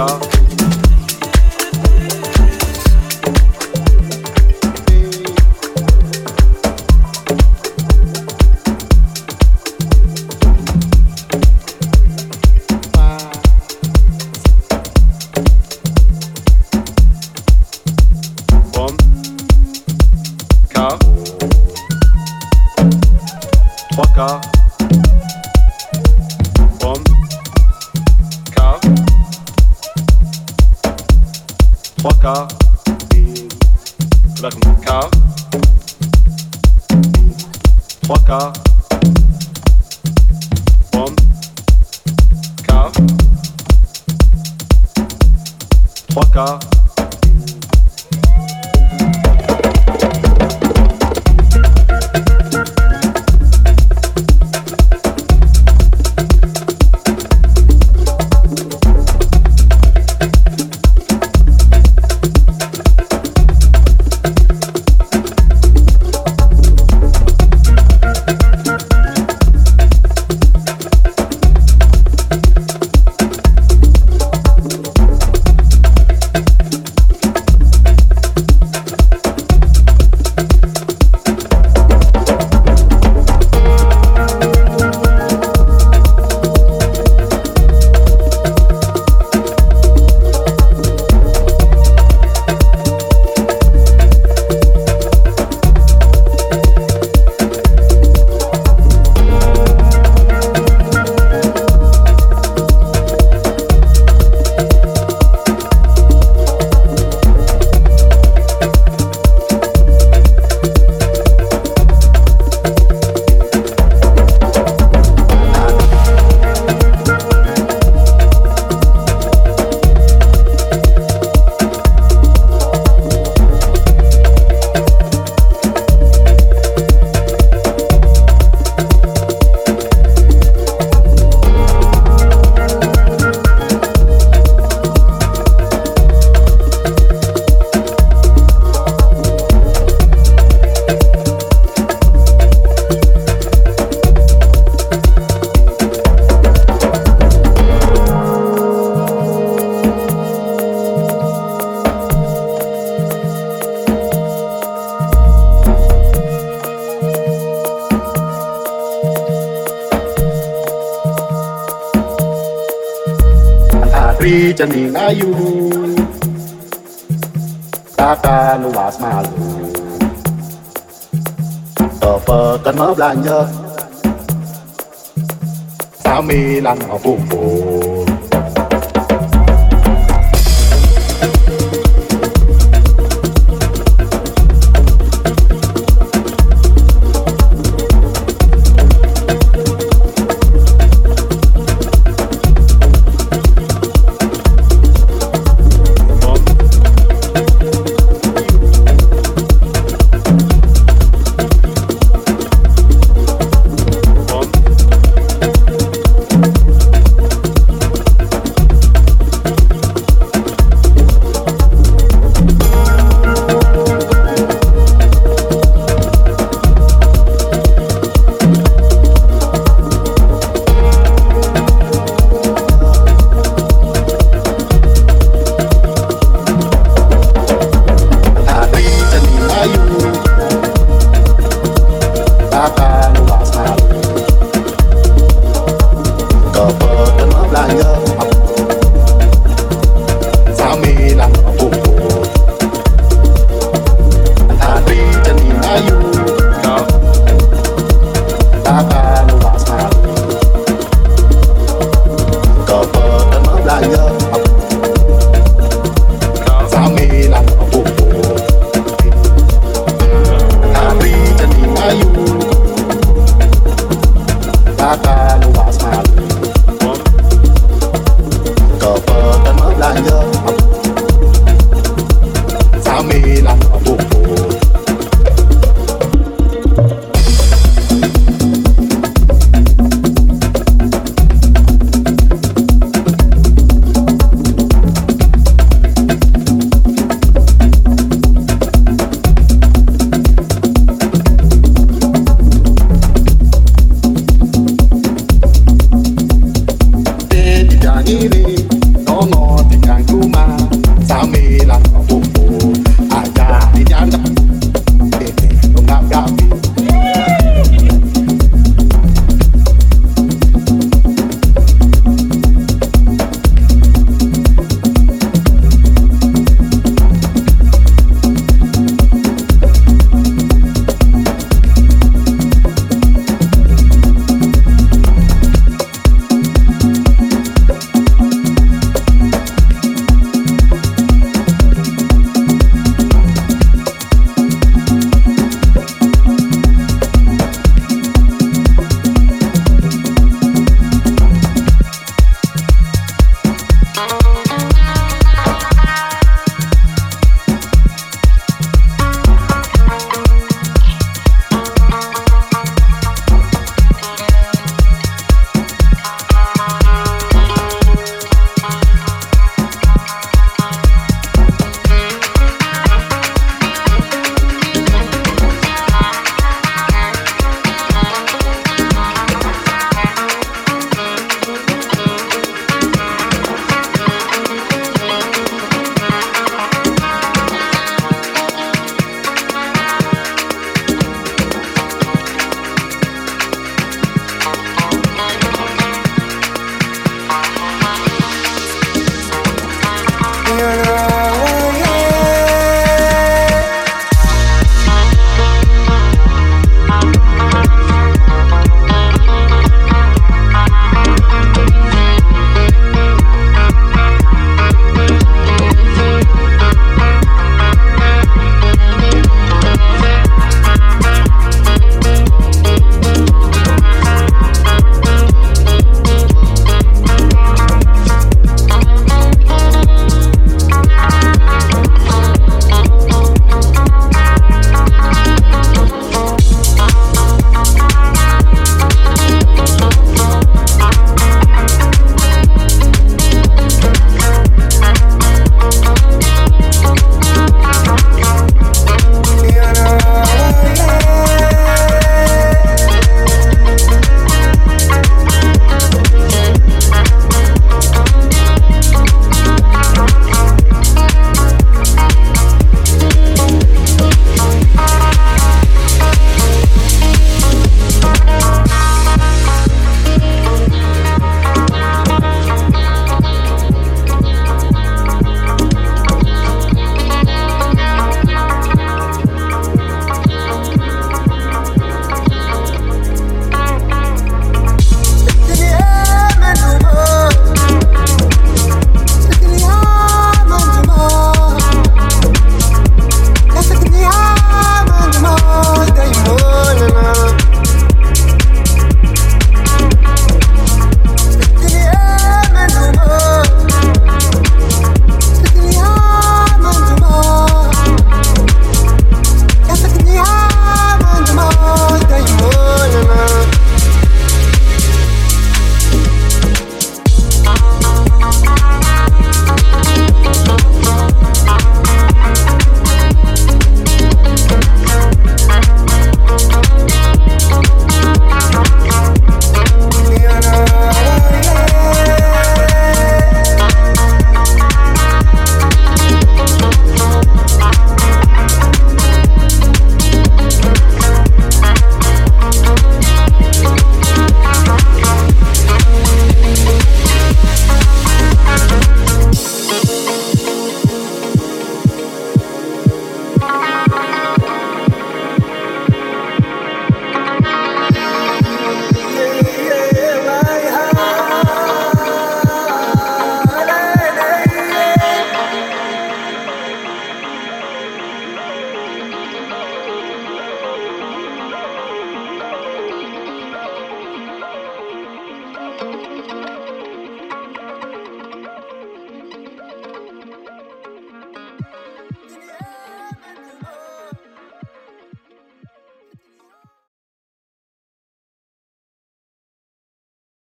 않을까 单啊，不不。